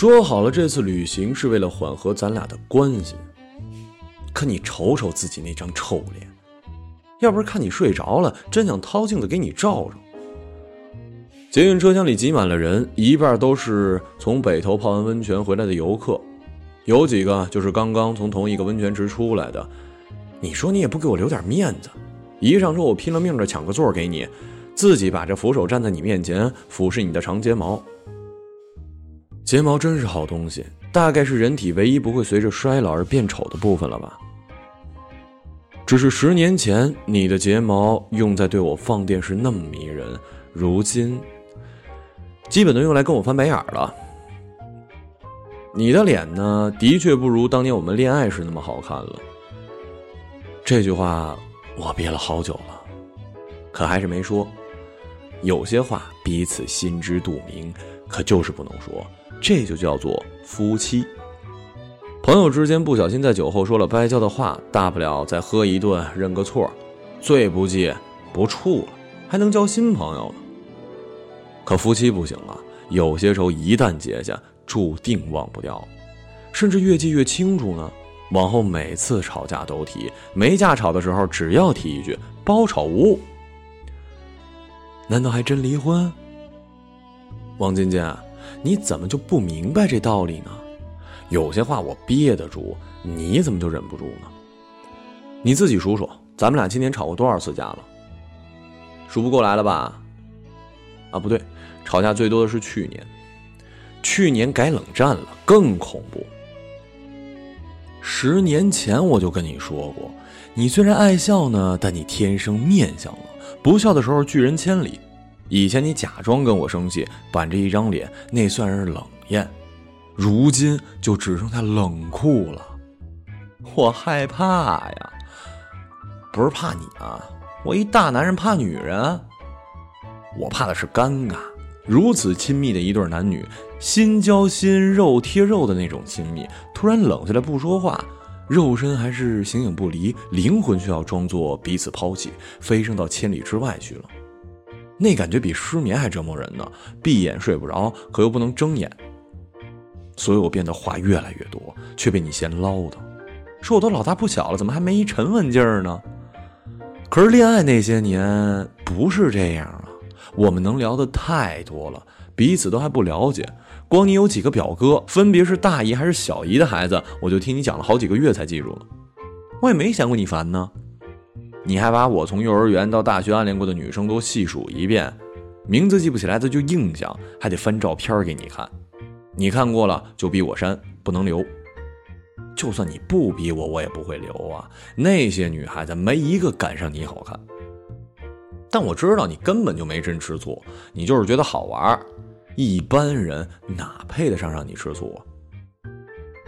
说好了这次旅行是为了缓和咱俩的关系，可你瞅瞅自己那张臭脸，要不是看你睡着了，真想掏镜子给你照照。捷运车厢里挤满了人，一半都是从北头泡完温泉回来的游客，有几个就是刚刚从同一个温泉池出来的。你说你也不给我留点面子，一上车我拼了命的抢个座给你，自己把这扶手站在你面前俯视你的长睫毛。睫毛真是好东西，大概是人体唯一不会随着衰老而变丑的部分了吧。只是十年前你的睫毛用在对我放电时那么迷人，如今。基本都用来跟我翻白眼了。你的脸呢，的确不如当年我们恋爱时那么好看了。这句话我憋了好久了，可还是没说。有些话彼此心知肚明，可就是不能说。这就叫做夫妻。朋友之间不小心在酒后说了掰交的话，大不了再喝一顿认个错，最不济不处了，还能交新朋友呢。可夫妻不行啊，有些仇一旦结下，注定忘不掉，甚至越记越清楚呢。往后每次吵架都提，没架吵的时候，只要提一句“包吵无误”，难道还真离婚？王金金，你怎么就不明白这道理呢？有些话我憋得住，你怎么就忍不住呢？你自己数数，咱们俩今年吵过多少次架了？数不过来了吧？啊，不对。吵架最多的是去年，去年改冷战了，更恐怖。十年前我就跟你说过，你虽然爱笑呢，但你天生面相了，不笑的时候拒人千里。以前你假装跟我生气，板着一张脸，那算是冷艳，如今就只剩下冷酷了。我害怕呀，不是怕你啊，我一大男人怕女人，我怕的是尴尬。如此亲密的一对男女，心交心、肉贴肉的那种亲密，突然冷下来不说话，肉身还是形影不离，灵魂却要装作彼此抛弃，飞升到千里之外去了。那感觉比失眠还折磨人呢，闭眼睡不着，可又不能睁眼。所以我变得话越来越多，却被你嫌唠叨，说我都老大不小了，怎么还没一沉稳劲儿呢？可是恋爱那些年不是这样啊。我们能聊的太多了，彼此都还不了解。光你有几个表哥，分别是大姨还是小姨的孩子，我就听你讲了好几个月才记住了。我也没嫌过你烦呢。你还把我从幼儿园到大学暗恋过的女生都细数一遍，名字记不起来的就硬讲，还得翻照片给你看。你看过了就逼我删，不能留。就算你不逼我，我也不会留啊。那些女孩子没一个赶上你好看。但我知道你根本就没真吃醋，你就是觉得好玩一般人哪配得上让你吃醋啊？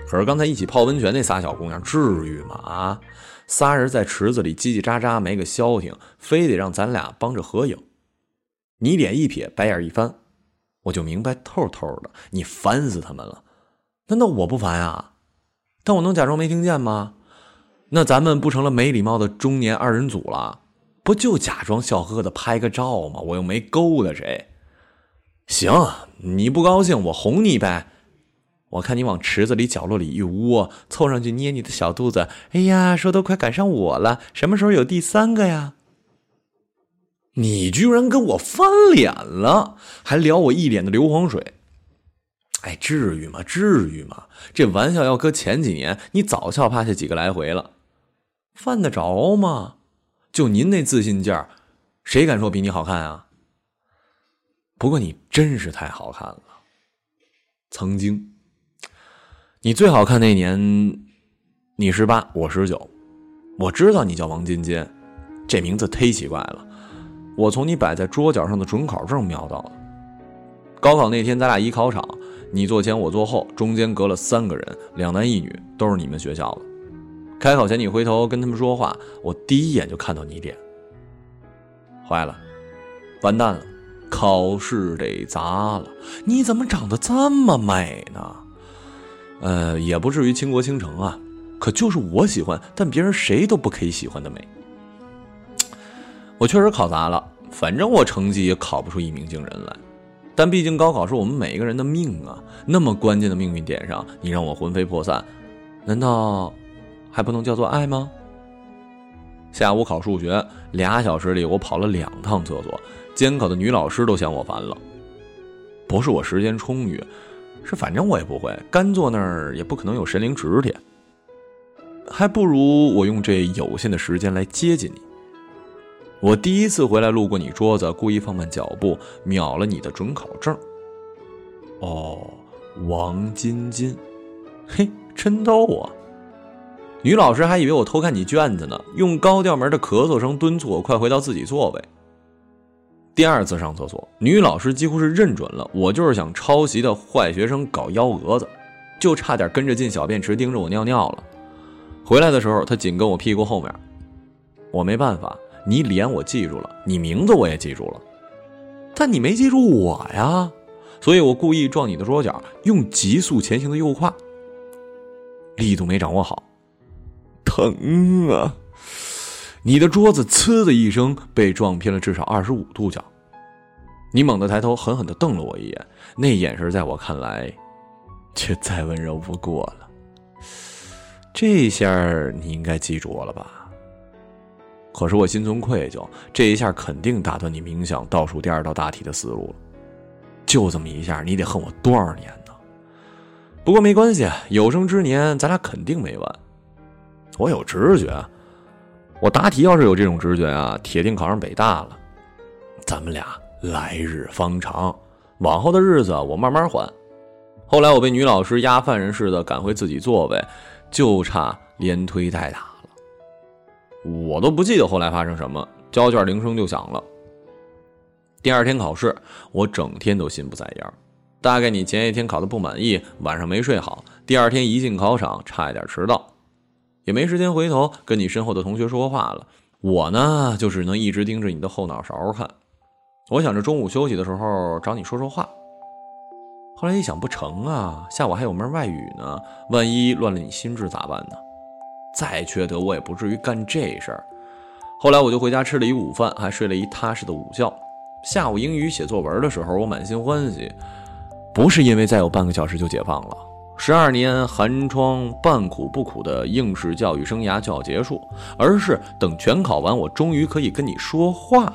可是刚才一起泡温泉那仨小姑娘，至于吗？啊，仨人在池子里叽叽喳喳没个消停，非得让咱俩帮着合影。你脸一撇，白眼一翻，我就明白透透的，你烦死他们了。难道我不烦啊？但我能假装没听见吗？那咱们不成了没礼貌的中年二人组了？不就假装笑呵呵的拍个照吗？我又没勾搭谁。行，你不高兴，我哄你呗。我看你往池子里角落里一窝，凑上去捏你的小肚子。哎呀，说都快赶上我了，什么时候有第三个呀？你居然跟我翻脸了，还撩我一脸的硫磺水。哎，至于吗？至于吗？这玩笑要搁前几年，你早笑趴下几个来回了。犯得着吗？就您那自信劲儿，谁敢说比你好看啊？不过你真是太好看了。曾经，你最好看那年，你十八，我十九。我知道你叫王金金，这名字忒奇怪了。我从你摆在桌角上的准考证瞄到了。高考那天，咱俩一考场，你坐前，我坐后，中间隔了三个人，两男一女，都是你们学校的。开考前，你回头跟他们说话，我第一眼就看到你脸。坏了，完蛋了，考试得砸了！你怎么长得这么美呢？呃，也不至于倾国倾城啊，可就是我喜欢，但别人谁都不可以喜欢的美。我确实考砸了，反正我成绩也考不出一鸣惊人来。但毕竟高考是我们每一个人的命啊，那么关键的命运点上，你让我魂飞魄散，难道还不能叫做爱吗？下午考数学，俩小时里我跑了两趟厕所，监考的女老师都嫌我烦了。不是我时间充裕，是反正我也不会，干坐那儿也不可能有神灵指点，还不如我用这有限的时间来接近你。我第一次回来路过你桌子，故意放慢脚步，秒了你的准考证。哦，王晶晶，嘿，真逗啊！女老师还以为我偷看你卷子呢，用高调门的咳嗽声敦促我快回到自己座位。第二次上厕所，女老师几乎是认准了我就是想抄袭的坏学生搞幺蛾子，就差点跟着进小便池盯着我尿尿了。回来的时候，她紧跟我屁股后面，我没办法。你脸我记住了，你名字我也记住了，但你没记住我呀，所以我故意撞你的桌角，用急速前行的右胯，力度没掌握好，疼啊！你的桌子呲的一声被撞偏了至少二十五度角，你猛地抬头，狠狠的瞪了我一眼，那眼神在我看来，却再温柔不过了。这下你应该记住我了吧？可是我心存愧疚，这一下肯定打断你冥想倒数第二道大题的思路了。就这么一下，你得恨我多少年呢？不过没关系，有生之年咱俩肯定没完。我有直觉，我答题要是有这种直觉啊，铁定考上北大了。咱们俩来日方长，往后的日子我慢慢还。后来我被女老师押犯人似的赶回自己座位，就差连推带打了。我都不记得后来发生什么，交卷铃声就响了。第二天考试，我整天都心不在焉。大概你前一天考的不满意，晚上没睡好，第二天一进考场差一点迟到，也没时间回头跟你身后的同学说话了。我呢，就只能一直盯着你的后脑勺看。我想着中午休息的时候找你说说话，后来一想不成啊，下午还有门外语呢，万一乱了你心智咋办呢？再缺德，我也不至于干这事儿。后来我就回家吃了一午饭，还睡了一踏实的午觉。下午英语写作文的时候，我满心欢喜，不是因为再有半个小时就解放了，十二年寒窗半苦不苦的应试教育生涯就要结束，而是等全考完，我终于可以跟你说话了。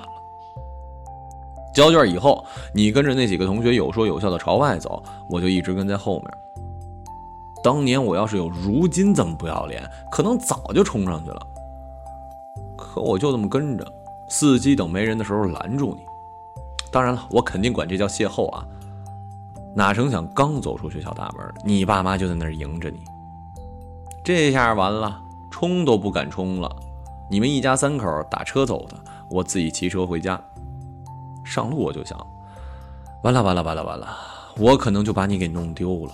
交卷以后，你跟着那几个同学有说有笑的朝外走，我就一直跟在后面。当年我要是有如今这么不要脸，可能早就冲上去了。可我就这么跟着，伺机等没人的时候拦住你。当然了，我肯定管这叫邂逅啊。哪成想刚走出学校大门，你爸妈就在那儿迎着你。这下完了，冲都不敢冲了。你们一家三口打车走的，我自己骑车回家。上路我就想，完了完了完了完了，我可能就把你给弄丢了。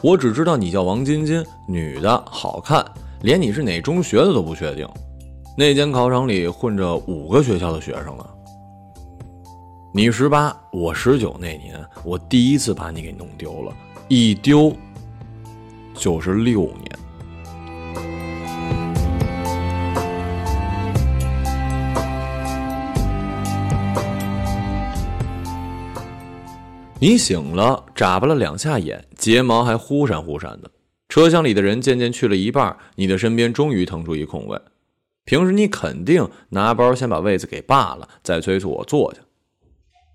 我只知道你叫王晶晶，女的，好看，连你是哪中学的都不确定。那间考场里混着五个学校的学生呢。你十八，我十九那年，我第一次把你给弄丢了，一丢就是六年。你醒了，眨巴了两下眼，睫毛还忽闪忽闪的。车厢里的人渐渐去了一半，你的身边终于腾出一空位。平时你肯定拿包先把位子给霸了，再催促我坐下。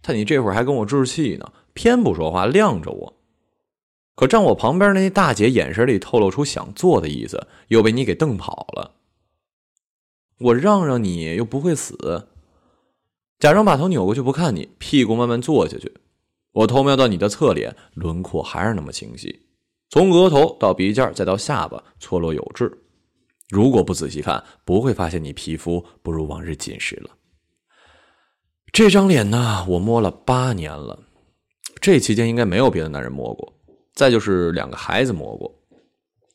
但你这会儿还跟我置气呢，偏不说话，晾着我。可站我旁边那大姐眼神里透露出想坐的意思，又被你给瞪跑了。我让让你又不会死，假装把头扭过去不看你，屁股慢慢坐下去。我偷瞄到你的侧脸，轮廓还是那么清晰，从额头到鼻尖再到下巴，错落有致。如果不仔细看，不会发现你皮肤不如往日紧实了。这张脸呢，我摸了八年了，这期间应该没有别的男人摸过，再就是两个孩子摸过，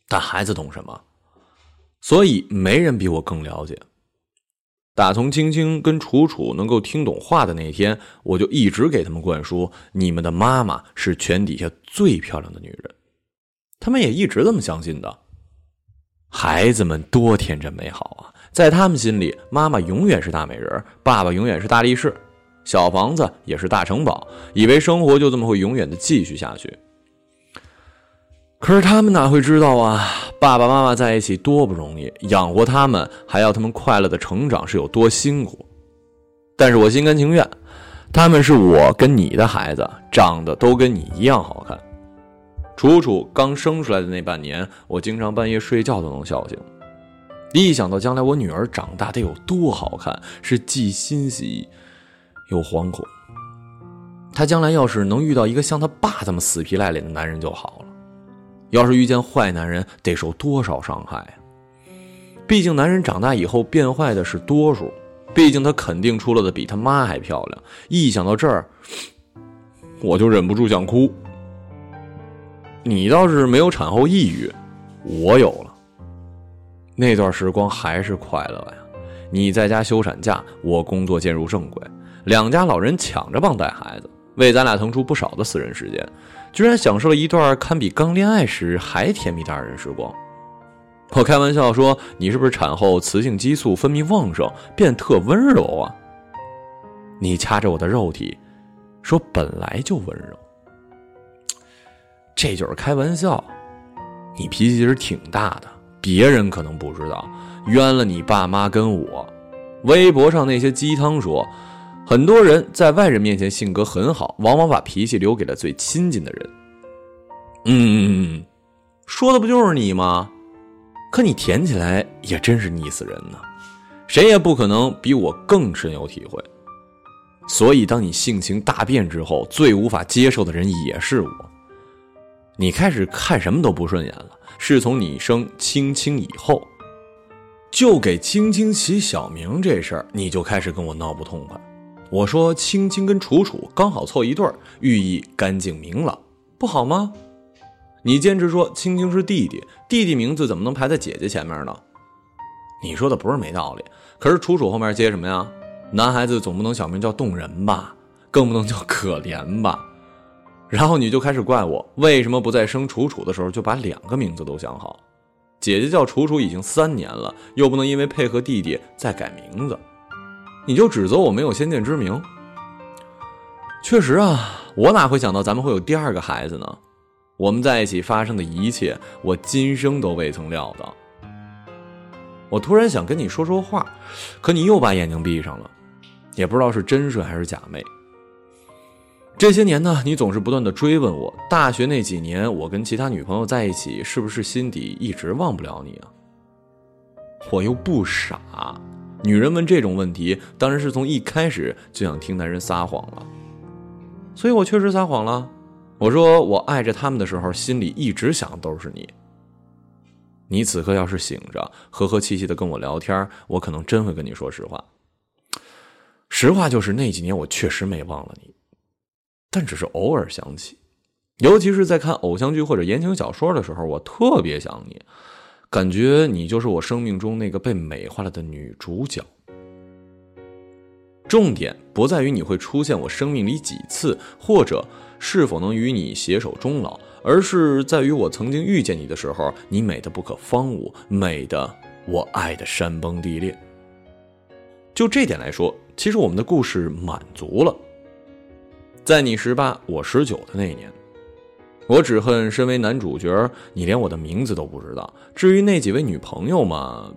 但孩子懂什么？所以没人比我更了解。打从青青跟楚楚能够听懂话的那天，我就一直给他们灌输：你们的妈妈是全底下最漂亮的女人。他们也一直这么相信的。孩子们多天真美好啊，在他们心里，妈妈永远是大美人，爸爸永远是大力士。小房子也是大城堡，以为生活就这么会永远的继续下去。可是他们哪会知道啊？爸爸妈妈在一起多不容易，养活他们，还要他们快乐的成长是有多辛苦。但是我心甘情愿，他们是我跟你的孩子，长得都跟你一样好看。楚楚刚生出来的那半年，我经常半夜睡觉都能笑醒。一想到将来我女儿长大得有多好看，是既欣喜又惶恐。她将来要是能遇到一个像她爸这么死皮赖脸的男人就好了。要是遇见坏男人，得受多少伤害啊！毕竟男人长大以后变坏的是多数，毕竟他肯定出来的比他妈还漂亮。一想到这儿，我就忍不住想哭。你倒是没有产后抑郁，我有了。那段时光还是快乐呀！你在家休产假，我工作渐入正轨，两家老人抢着帮带孩子，为咱俩腾出不少的私人时间。居然享受了一段堪比刚恋爱时还甜蜜的二人时光。我开玩笑说：“你是不是产后雌性激素分泌旺盛，变特温柔啊？”你掐着我的肉体，说：“本来就温柔。”这就是开玩笑。你脾气其实挺大的，别人可能不知道，冤了你爸妈跟我。微博上那些鸡汤说。很多人在外人面前性格很好，往往把脾气留给了最亲近的人。嗯，说的不就是你吗？可你甜起来也真是腻死人呢，谁也不可能比我更深有体会。所以，当你性情大变之后，最无法接受的人也是我。你开始看什么都不顺眼了，是从你生青青以后，就给青青起小名这事儿，你就开始跟我闹不痛快。我说：“青青跟楚楚刚好凑一对儿，寓意干净明朗，不好吗？”你坚持说青青是弟弟，弟弟名字怎么能排在姐姐前面呢？你说的不是没道理，可是楚楚后面接什么呀？男孩子总不能小名叫动人吧，更不能叫可怜吧？然后你就开始怪我，为什么不在生楚楚的时候就把两个名字都想好？姐姐叫楚楚已经三年了，又不能因为配合弟弟再改名字。你就指责我没有先见之明。确实啊，我哪会想到咱们会有第二个孩子呢？我们在一起发生的一切，我今生都未曾料到。我突然想跟你说说话，可你又把眼睛闭上了，也不知道是真睡还是假寐。这些年呢，你总是不断的追问我，大学那几年我跟其他女朋友在一起，是不是心底一直忘不了你啊？我又不傻。女人问这种问题，当然是从一开始就想听男人撒谎了。所以我确实撒谎了。我说我爱着他们的时候，心里一直想的都是你。你此刻要是醒着，和和气气的跟我聊天，我可能真会跟你说实话。实话就是那几年我确实没忘了你，但只是偶尔想起，尤其是在看偶像剧或者言情小说的时候，我特别想你。感觉你就是我生命中那个被美化了的女主角。重点不在于你会出现我生命里几次，或者是否能与你携手终老，而是在于我曾经遇见你的时候，你美的不可方物，美的我爱的山崩地裂。就这点来说，其实我们的故事满足了。在你十八，我十九的那一年。我只恨身为男主角，你连我的名字都不知道。至于那几位女朋友嘛，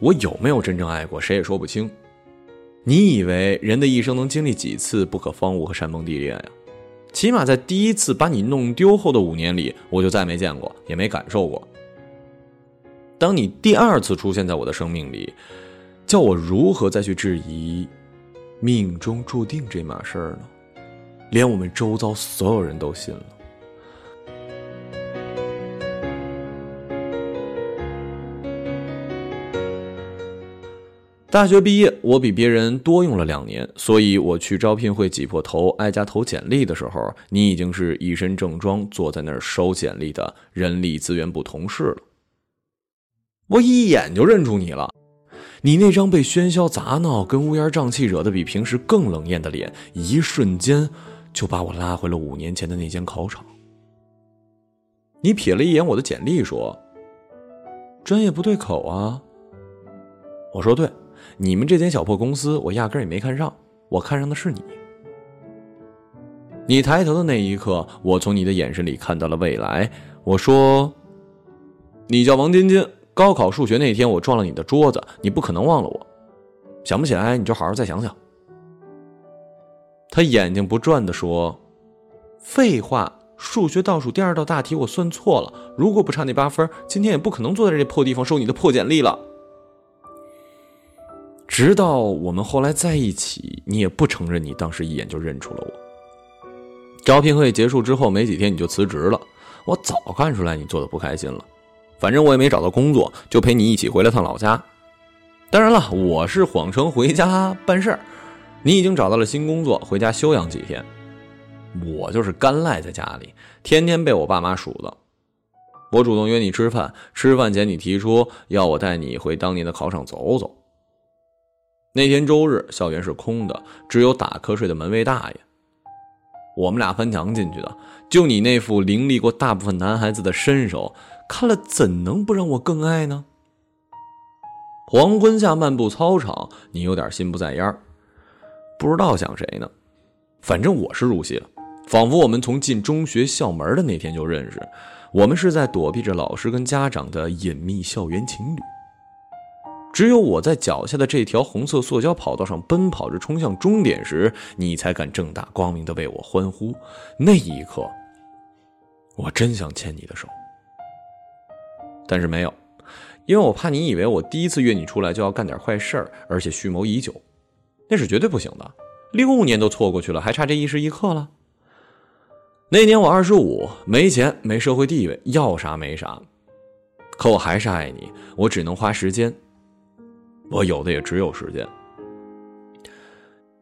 我有没有真正爱过，谁也说不清。你以为人的一生能经历几次不可方物和山崩地裂呀？起码在第一次把你弄丢后的五年里，我就再没见过，也没感受过。当你第二次出现在我的生命里，叫我如何再去质疑命中注定这码事儿呢？连我们周遭所有人都信了。大学毕业，我比别人多用了两年，所以我去招聘会挤破头挨家投简历的时候，你已经是一身正装坐在那儿收简历的人力资源部同事了。我一眼就认出你了，你那张被喧嚣杂闹跟乌烟瘴气惹得比平时更冷艳的脸，一瞬间就把我拉回了五年前的那间考场。你瞥了一眼我的简历，说：“专业不对口啊。”我说：“对。”你们这间小破公司，我压根儿也没看上。我看上的是你。你抬头的那一刻，我从你的眼神里看到了未来。我说：“你叫王晶晶，高考数学那天我撞了你的桌子，你不可能忘了我。想不起来你就好好再想想。”他眼睛不转的说：“废话，数学倒数第二道大题我算错了，如果不差那八分，今天也不可能坐在这破地方收你的破简历了。”直到我们后来在一起，你也不承认你当时一眼就认出了我。招聘会结束之后没几天，你就辞职了。我早看出来你做的不开心了。反正我也没找到工作，就陪你一起回了趟老家。当然了，我是谎称回家办事儿。你已经找到了新工作，回家休养几天。我就是干赖在家里，天天被我爸妈数落。我主动约你吃饭，吃饭前你提出要我带你回当年的考场走走。那天周日，校园是空的，只有打瞌睡的门卫大爷。我们俩翻墙进去的，就你那副凌厉过大部分男孩子的身手，看了怎能不让我更爱呢？黄昏下漫步操场，你有点心不在焉不知道想谁呢。反正我是入戏了，仿佛我们从进中学校门的那天就认识，我们是在躲避着老师跟家长的隐秘校园情侣。只有我在脚下的这条红色塑胶跑道上奔跑着冲向终点时，你才敢正大光明的为我欢呼。那一刻，我真想牵你的手，但是没有，因为我怕你以为我第一次约你出来就要干点坏事儿，而且蓄谋已久，那是绝对不行的。六年都错过去了，还差这一时一刻了。那年我二十五，没钱，没社会地位，要啥没啥，可我还是爱你，我只能花时间。我有的也只有时间。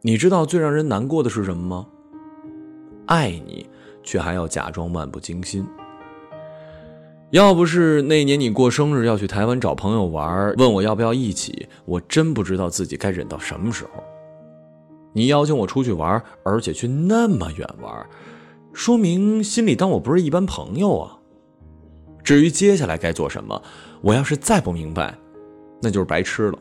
你知道最让人难过的是什么吗？爱你，却还要假装漫不经心。要不是那年你过生日要去台湾找朋友玩，问我要不要一起，我真不知道自己该忍到什么时候。你邀请我出去玩，而且去那么远玩，说明心里当我不是一般朋友啊。至于接下来该做什么，我要是再不明白，那就是白痴了。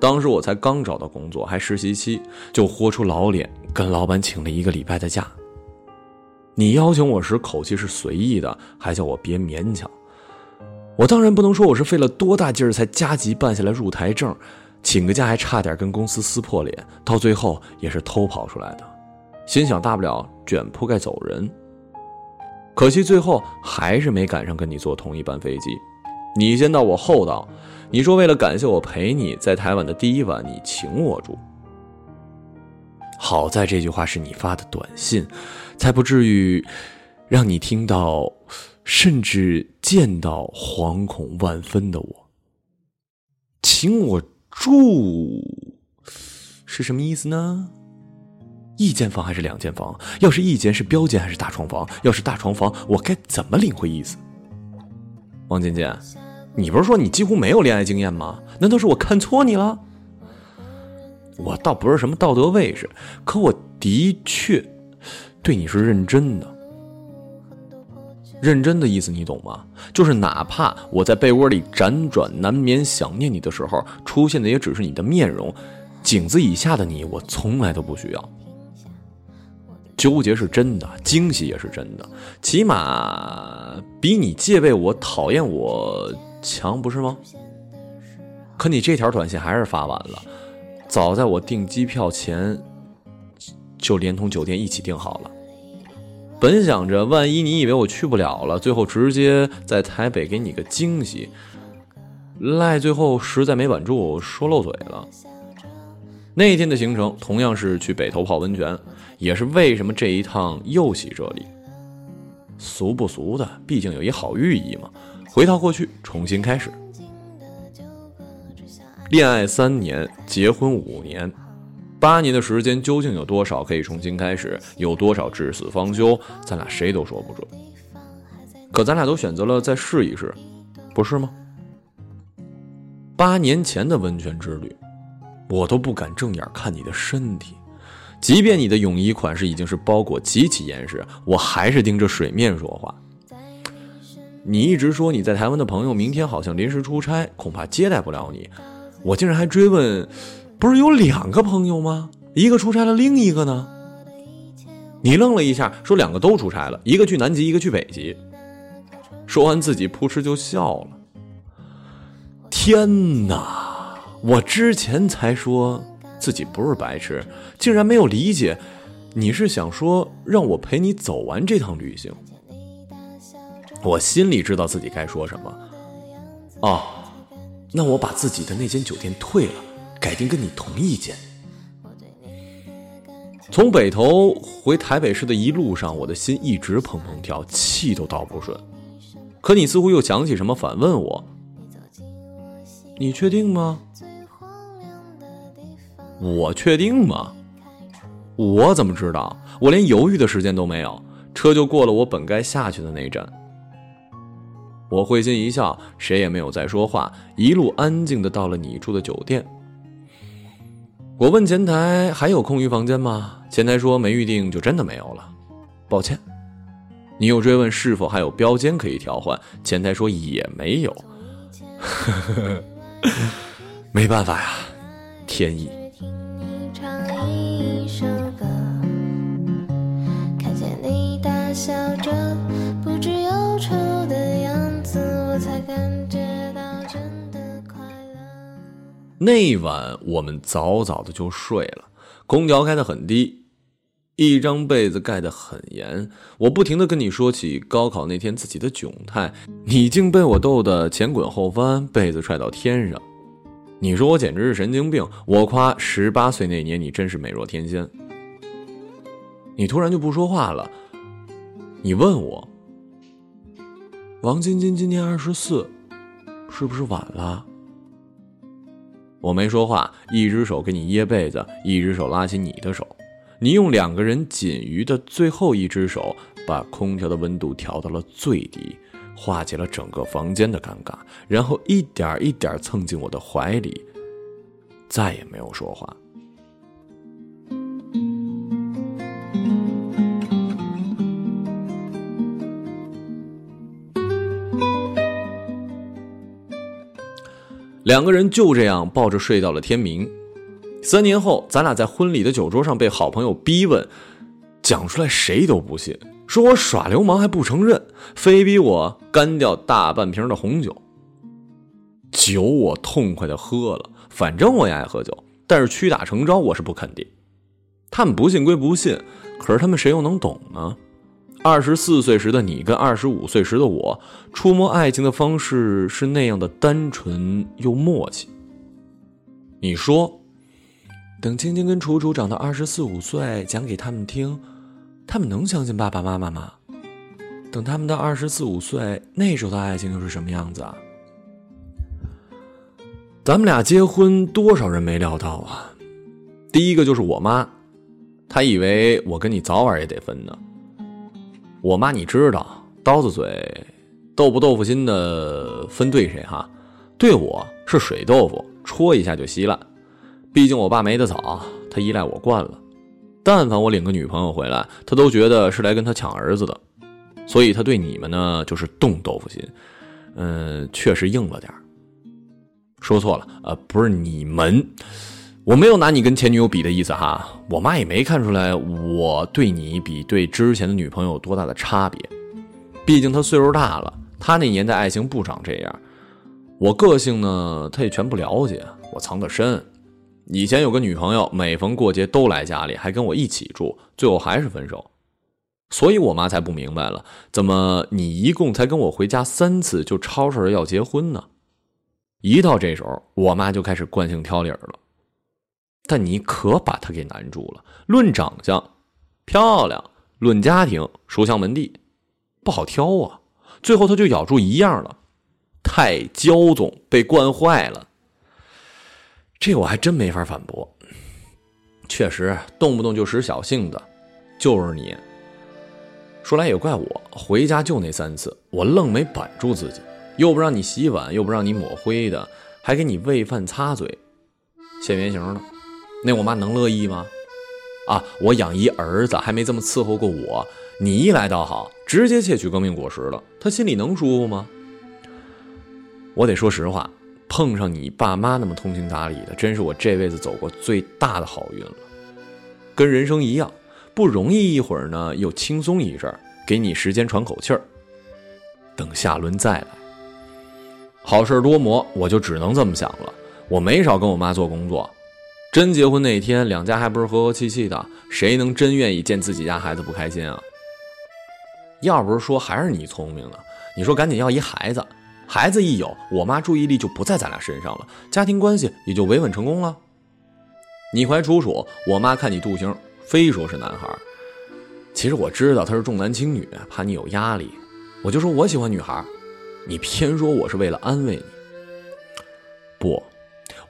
当时我才刚找到工作，还实习期，就豁出老脸跟老板请了一个礼拜的假。你邀请我时口气是随意的，还叫我别勉强。我当然不能说我是费了多大劲儿才加急办下来入台证，请个假还差点跟公司撕破脸，到最后也是偷跑出来的。心想大不了卷铺盖走人。可惜最后还是没赶上跟你坐同一班飞机，你先到我后到。你说为了感谢我陪你在台湾的第一晚，你请我住。好在这句话是你发的短信，才不至于让你听到，甚至见到惶恐万分的我。请我住是什么意思呢？一间房还是两间房？要是一间是标间还是大床房？要是大床房，我该怎么领会意思？王健健。你不是说你几乎没有恋爱经验吗？难道是我看错你了？我倒不是什么道德卫士，可我的确对你是认真的。认真的意思你懂吗？就是哪怕我在被窝里辗转难眠、想念你的时候，出现的也只是你的面容，颈子以下的你，我从来都不需要。纠结是真的，惊喜也是真的，起码比你戒备我、讨厌我。强不是吗？可你这条短信还是发晚了，早在我订机票前就连同酒店一起订好了。本想着万一你以为我去不了了，最后直接在台北给你个惊喜，赖最后实在没稳住，说漏嘴了。那天的行程同样是去北头泡温泉，也是为什么这一趟又洗这里。俗不俗的，毕竟有一好寓意嘛。回到过去，重新开始。恋爱三年，结婚五年，八年的时间究竟有多少可以重新开始？有多少至死方休？咱俩谁都说不准。可咱俩都选择了再试一试，不是吗？八年前的温泉之旅，我都不敢正眼看你的身体，即便你的泳衣款式已经是包裹极其严实，我还是盯着水面说话。你一直说你在台湾的朋友明天好像临时出差，恐怕接待不了你。我竟然还追问，不是有两个朋友吗？一个出差了，另一个呢？你愣了一下，说两个都出差了，一个去南极，一个去北极。说完自己扑哧就笑了。天哪！我之前才说自己不是白痴，竟然没有理解，你是想说让我陪你走完这趟旅行？我心里知道自己该说什么。哦，那我把自己的那间酒店退了，改定跟你同一间。从北头回台北市的一路上，我的心一直砰砰跳，气都倒不顺。可你似乎又想起什么，反问我：“你确定吗？”我确定吗？我怎么知道？我连犹豫的时间都没有，车就过了我本该下去的那一站。我会心一笑，谁也没有再说话，一路安静的到了你住的酒店。我问前台还有空余房间吗？前台说没预定就真的没有了，抱歉。你又追问是否还有标间可以调换，前台说也没有。没办法呀，天意。那晚我们早早的就睡了，空调开的很低，一张被子盖得很严。我不停的跟你说起高考那天自己的窘态，你竟被我逗得前滚后翻，被子踹到天上。你说我简直是神经病，我夸十八岁那年你真是美若天仙。你突然就不说话了，你问我，王晶晶今年二十四，是不是晚了？我没说话，一只手给你掖被子，一只手拉起你的手。你用两个人仅余的最后一只手，把空调的温度调到了最低，化解了整个房间的尴尬，然后一点一点蹭进我的怀里，再也没有说话。两个人就这样抱着睡到了天明。三年后，咱俩在婚礼的酒桌上被好朋友逼问，讲出来谁都不信，说我耍流氓还不承认，非逼我干掉大半瓶的红酒。酒我痛快的喝了，反正我也爱喝酒，但是屈打成招我是不肯定。他们不信归不信，可是他们谁又能懂呢？二十四岁时的你跟二十五岁时的我，触摸爱情的方式是那样的单纯又默契。你说，等青青跟楚楚长到二十四五岁，讲给他们听，他们能相信爸爸妈妈吗？等他们到二十四五岁，那时候的爱情又是什么样子啊？咱们俩结婚，多少人没料到啊？第一个就是我妈，她以为我跟你早晚也得分呢。我妈，你知道，刀子嘴，豆腐豆腐心的分对谁哈？对我是水豆腐，戳一下就稀烂。毕竟我爸没得早，他依赖我惯了。但凡我领个女朋友回来，他都觉得是来跟他抢儿子的。所以他对你们呢，就是冻豆腐心。嗯，确实硬了点说错了，呃，不是你们。我没有拿你跟前女友比的意思哈，我妈也没看出来我对你比对之前的女朋友有多大的差别，毕竟她岁数大了，她那年代爱情不长这样。我个性呢，她也全不了解，我藏得深。以前有个女朋友，每逢过节都来家里，还跟我一起住，最后还是分手。所以我妈才不明白了，怎么你一共才跟我回家三次，就吵吵着要结婚呢？一到这时候，我妈就开始惯性挑理了。但你可把他给难住了。论长相，漂亮；论家庭，书香门第，不好挑啊。最后他就咬住一样了，太骄纵，被惯坏了。这我还真没法反驳。确实，动不动就使小性子，就是你。说来也怪我，回家就那三次，我愣没板住自己，又不让你洗碗，又不让你抹灰的，还给你喂饭擦嘴，现原形了。那我妈能乐意吗？啊，我养一儿子还没这么伺候过我，你一来倒好，直接窃取革命果实了，他心里能舒服吗？我得说实话，碰上你爸妈那么通情达理的，真是我这辈子走过最大的好运了。跟人生一样，不容易一会儿呢，又轻松一阵儿，给你时间喘口气儿，等下轮再来。好事多磨，我就只能这么想了。我没少跟我妈做工作，真结婚那天，两家还不是和和气气的，谁能真愿意见自己家孩子不开心啊？要不是说还是你聪明呢，你说赶紧要一孩子，孩子一有，我妈注意力就不在咱俩身上了，家庭关系也就维稳成功了。你怀楚楚，我妈看你肚型，非说是男孩。其实我知道他是重男轻女，怕你有压力，我就说我喜欢女孩，你偏说我是为了安慰你。不。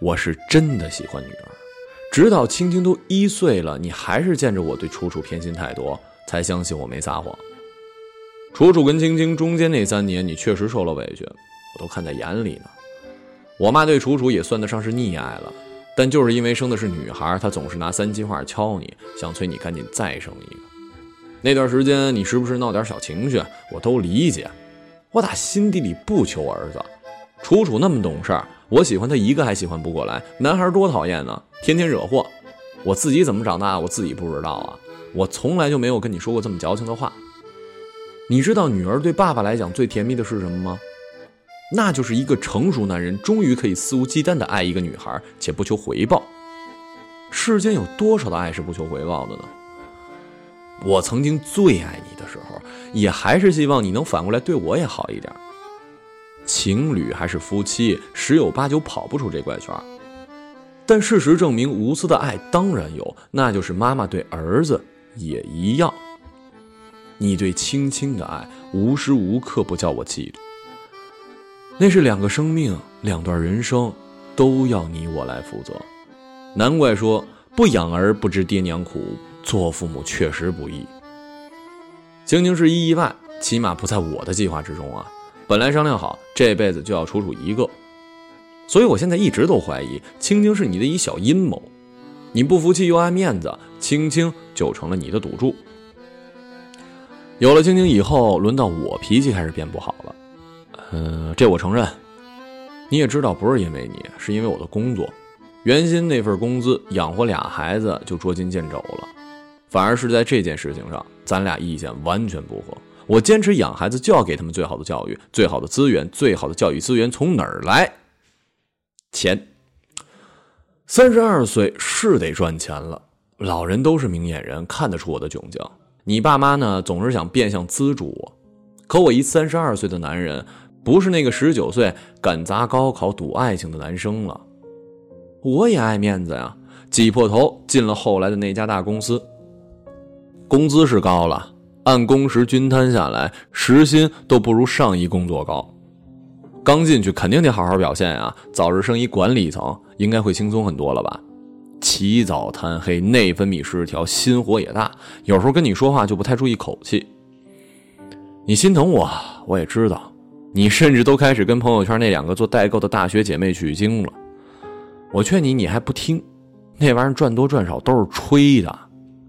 我是真的喜欢女儿，直到青青都一岁了，你还是见着我对楚楚偏心太多，才相信我没撒谎。楚楚跟青青中间那三年，你确实受了委屈，我都看在眼里呢。我妈对楚楚也算得上是溺爱了，但就是因为生的是女孩，她总是拿三句话敲你，想催你赶紧再生一个。那段时间你时不时闹点小情绪，我都理解。我打心底里不求儿子，楚楚那么懂事。我喜欢他一个还喜欢不过来，男孩多讨厌呢，天天惹祸。我自己怎么长大，我自己不知道啊。我从来就没有跟你说过这么矫情的话。你知道女儿对爸爸来讲最甜蜜的是什么吗？那就是一个成熟男人终于可以肆无忌惮的爱一个女孩，且不求回报。世间有多少的爱是不求回报的呢？我曾经最爱你的时候，也还是希望你能反过来对我也好一点。情侣还是夫妻，十有八九跑不出这怪圈。但事实证明，无私的爱当然有，那就是妈妈对儿子也一样。你对青青的爱，无时无刻不叫我嫉妒。那是两个生命，两段人生，都要你我来负责。难怪说不养儿不知爹娘苦，做父母确实不易。青青是意外，起码不在我的计划之中啊。本来商量好这辈子就要楚楚一个，所以我现在一直都怀疑青青是你的一小阴谋。你不服气又爱面子，青青就成了你的赌注。有了青青以后，轮到我脾气开始变不好了。嗯，这我承认。你也知道，不是因为你，是因为我的工作。原先那份工资养活俩孩子就捉襟见肘了，反而是在这件事情上，咱俩意见完全不合。我坚持养孩子就要给他们最好的教育、最好的资源、最好的教育资源从哪儿来？钱。三十二岁是得赚钱了，老人都是明眼人，看得出我的窘境。你爸妈呢，总是想变相资助我，可我一三十二岁的男人，不是那个十九岁敢砸高考赌爱情的男生了。我也爱面子呀，挤破头进了后来的那家大公司，工资是高了。按工时均摊下来，时薪都不如上一工作高。刚进去肯定得好好表现呀，早日升一管理层，应该会轻松很多了吧？起早贪黑，内分泌失调，心火也大，有时候跟你说话就不太注意口气。你心疼我，我也知道。你甚至都开始跟朋友圈那两个做代购的大学姐妹取经了。我劝你，你还不听，那玩意儿赚多赚少都是吹的。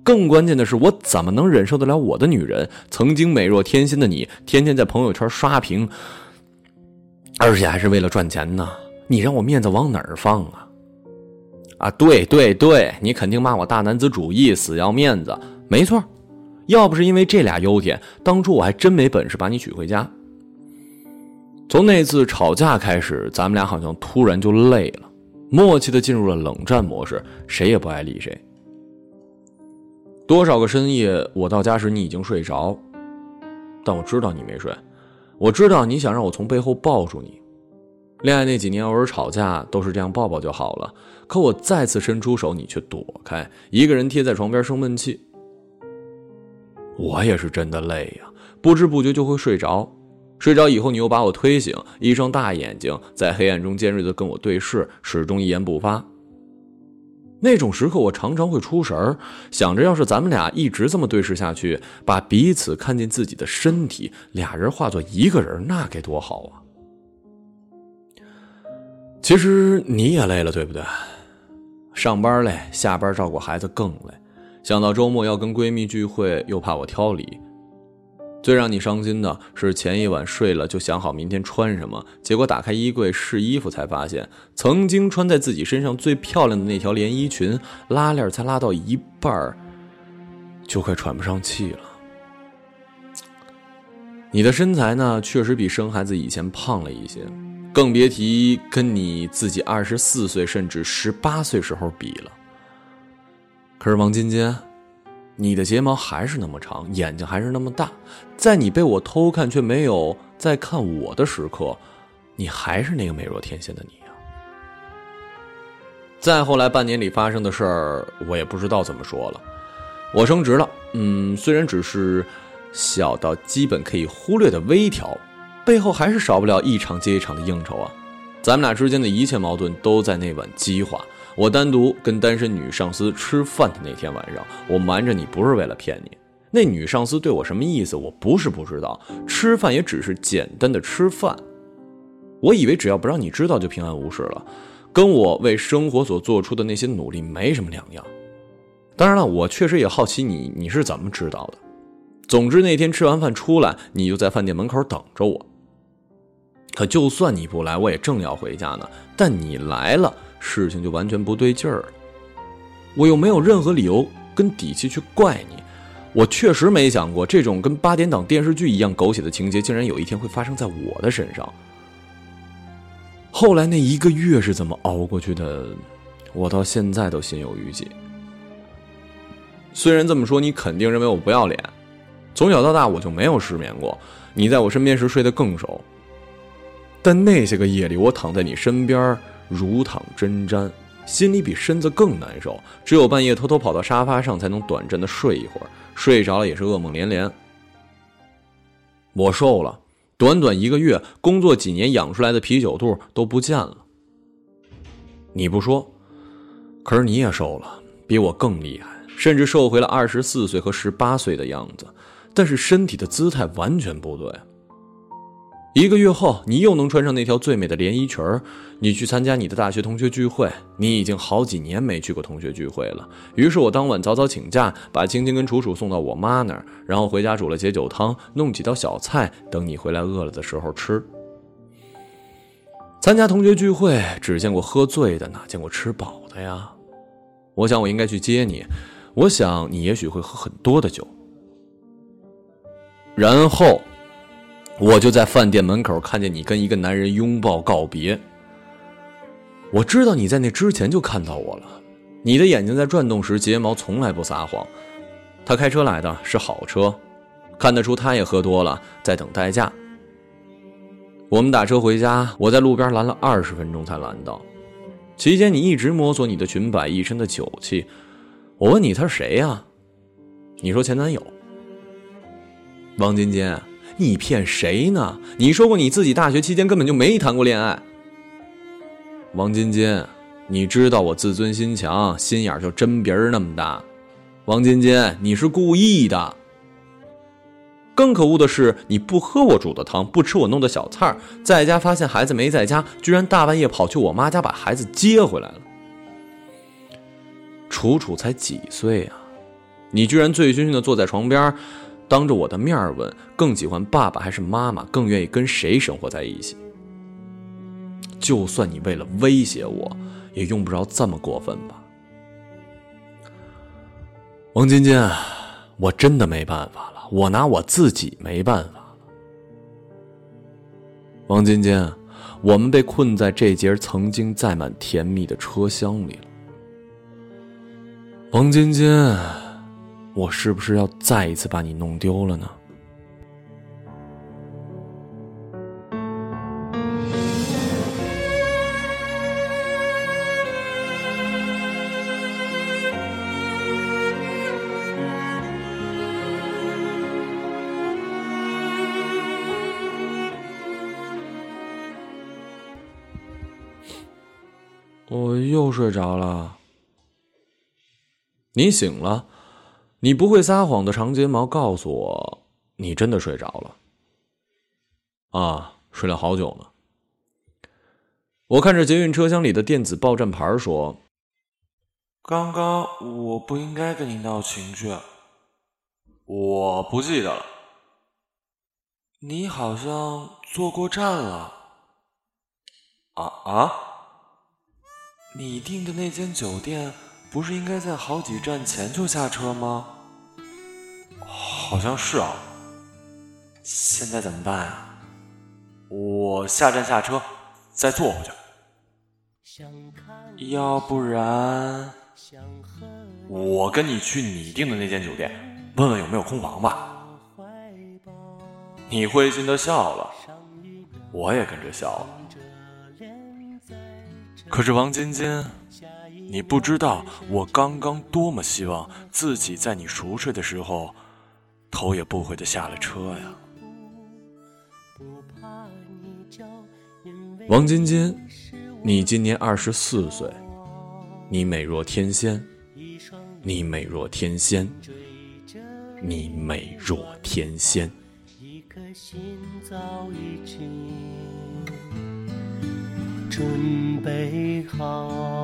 更关键的是，我怎么能忍受得了我的女人曾经美若天仙的你，天天在朋友圈刷屏，而且还是为了赚钱呢？你让我面子往哪儿放啊？啊，对对对，你肯定骂我大男子主义，死要面子。没错，要不是因为这俩优点，当初我还真没本事把你娶回家。从那次吵架开始，咱们俩好像突然就累了，默契的进入了冷战模式，谁也不爱理谁。多少个深夜，我到家时你已经睡着，但我知道你没睡。我知道你想让我从背后抱住你。恋爱那几年，偶尔吵架都是这样抱抱就好了。可我再次伸出手，你却躲开，一个人贴在床边生闷气。我也是真的累呀，不知不觉就会睡着。睡着以后，你又把我推醒，一双大眼睛在黑暗中尖锐的跟我对视，始终一言不发。那种时刻，我常常会出神儿，想着要是咱们俩一直这么对视下去，把彼此看见自己的身体，俩人化作一个人，那该多好啊！其实你也累了，对不对？上班累，下班照顾孩子更累，想到周末要跟闺蜜聚会，又怕我挑理。最让你伤心的是，前一晚睡了就想好明天穿什么，结果打开衣柜试衣服才发现，曾经穿在自己身上最漂亮的那条连衣裙拉链才拉到一半就快喘不上气了。你的身材呢，确实比生孩子以前胖了一些，更别提跟你自己二十四岁甚至十八岁时候比了。可是王晶晶，你的睫毛还是那么长，眼睛还是那么大，在你被我偷看却没有在看我的时刻，你还是那个美若天仙的你啊！再后来半年里发生的事儿，我也不知道怎么说了。我升职了，嗯，虽然只是。小到基本可以忽略的微调，背后还是少不了一场接一场的应酬啊！咱们俩之间的一切矛盾都在那晚激化。我单独跟单身女上司吃饭的那天晚上，我瞒着你不是为了骗你。那女上司对我什么意思？我不是不知道，吃饭也只是简单的吃饭。我以为只要不让你知道就平安无事了，跟我为生活所做出的那些努力没什么两样。当然了，我确实也好奇你你是怎么知道的。总之那天吃完饭出来，你就在饭店门口等着我。可就算你不来，我也正要回家呢。但你来了，事情就完全不对劲儿了。我又没有任何理由跟底气去怪你。我确实没想过，这种跟八点档电视剧一样狗血的情节，竟然有一天会发生在我的身上。后来那一个月是怎么熬过去的，我到现在都心有余悸。虽然这么说，你肯定认为我不要脸。从小到大我就没有失眠过，你在我身边时睡得更熟。但那些个夜里，我躺在你身边如躺针毡，心里比身子更难受。只有半夜偷偷跑到沙发上，才能短暂的睡一会儿。睡着了也是噩梦连连。我瘦了，短短一个月，工作几年养出来的啤酒肚都不见了。你不说，可是你也瘦了，比我更厉害，甚至瘦回了二十四岁和十八岁的样子。但是身体的姿态完全不对。一个月后，你又能穿上那条最美的连衣裙儿，你去参加你的大学同学聚会。你已经好几年没去过同学聚会了。于是我当晚早早请假，把青青跟楚楚送到我妈那儿，然后回家煮了解酒汤，弄几道小菜，等你回来饿了的时候吃。参加同学聚会，只见过喝醉的，哪见过吃饱的呀？我想我应该去接你，我想你也许会喝很多的酒。然后，我就在饭店门口看见你跟一个男人拥抱告别。我知道你在那之前就看到我了，你的眼睛在转动时睫毛从来不撒谎。他开车来的是好车，看得出他也喝多了，在等代驾。我们打车回家，我在路边拦了二十分钟才拦到。期间你一直摸索你的裙摆，一身的酒气。我问你他是谁呀？你说前男友。王晶晶，你骗谁呢？你说过你自己大学期间根本就没谈过恋爱。王晶晶，你知道我自尊心强，心眼就针鼻儿那么大。王晶晶，你是故意的。更可恶的是，你不喝我煮的汤，不吃我弄的小菜儿，在家发现孩子没在家，居然大半夜跑去我妈家把孩子接回来了。楚楚才几岁啊？你居然醉醺醺的坐在床边。当着我的面问，更喜欢爸爸还是妈妈？更愿意跟谁生活在一起？就算你为了威胁我，也用不着这么过分吧？王晶晶，我真的没办法了，我拿我自己没办法了。王晶晶，我们被困在这节曾经载满甜蜜的车厢里了。王晶晶。我是不是要再一次把你弄丢了呢？我又睡着了，你醒了。你不会撒谎的长睫毛告诉我，你真的睡着了。啊，睡了好久呢。我看着捷运车厢里的电子报站牌说：“刚刚我不应该跟你闹情绪。”我不记得了。你好像坐过站了。啊啊！你订的那间酒店。不是应该在好几站前就下车吗？好像是啊。现在怎么办啊？我下站下车，再坐回去。要不然，我跟你去你订的那间酒店，问问有没有空房吧。你会心的笑了，我也跟着笑了。可是王晶晶，你不知道我刚刚多么希望自己在你熟睡的时候，头也不回的下了车呀。王晶晶，你今年二十四岁，你美若天仙，你美若天仙，你美若天仙。一颗心早已经准备好，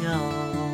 叫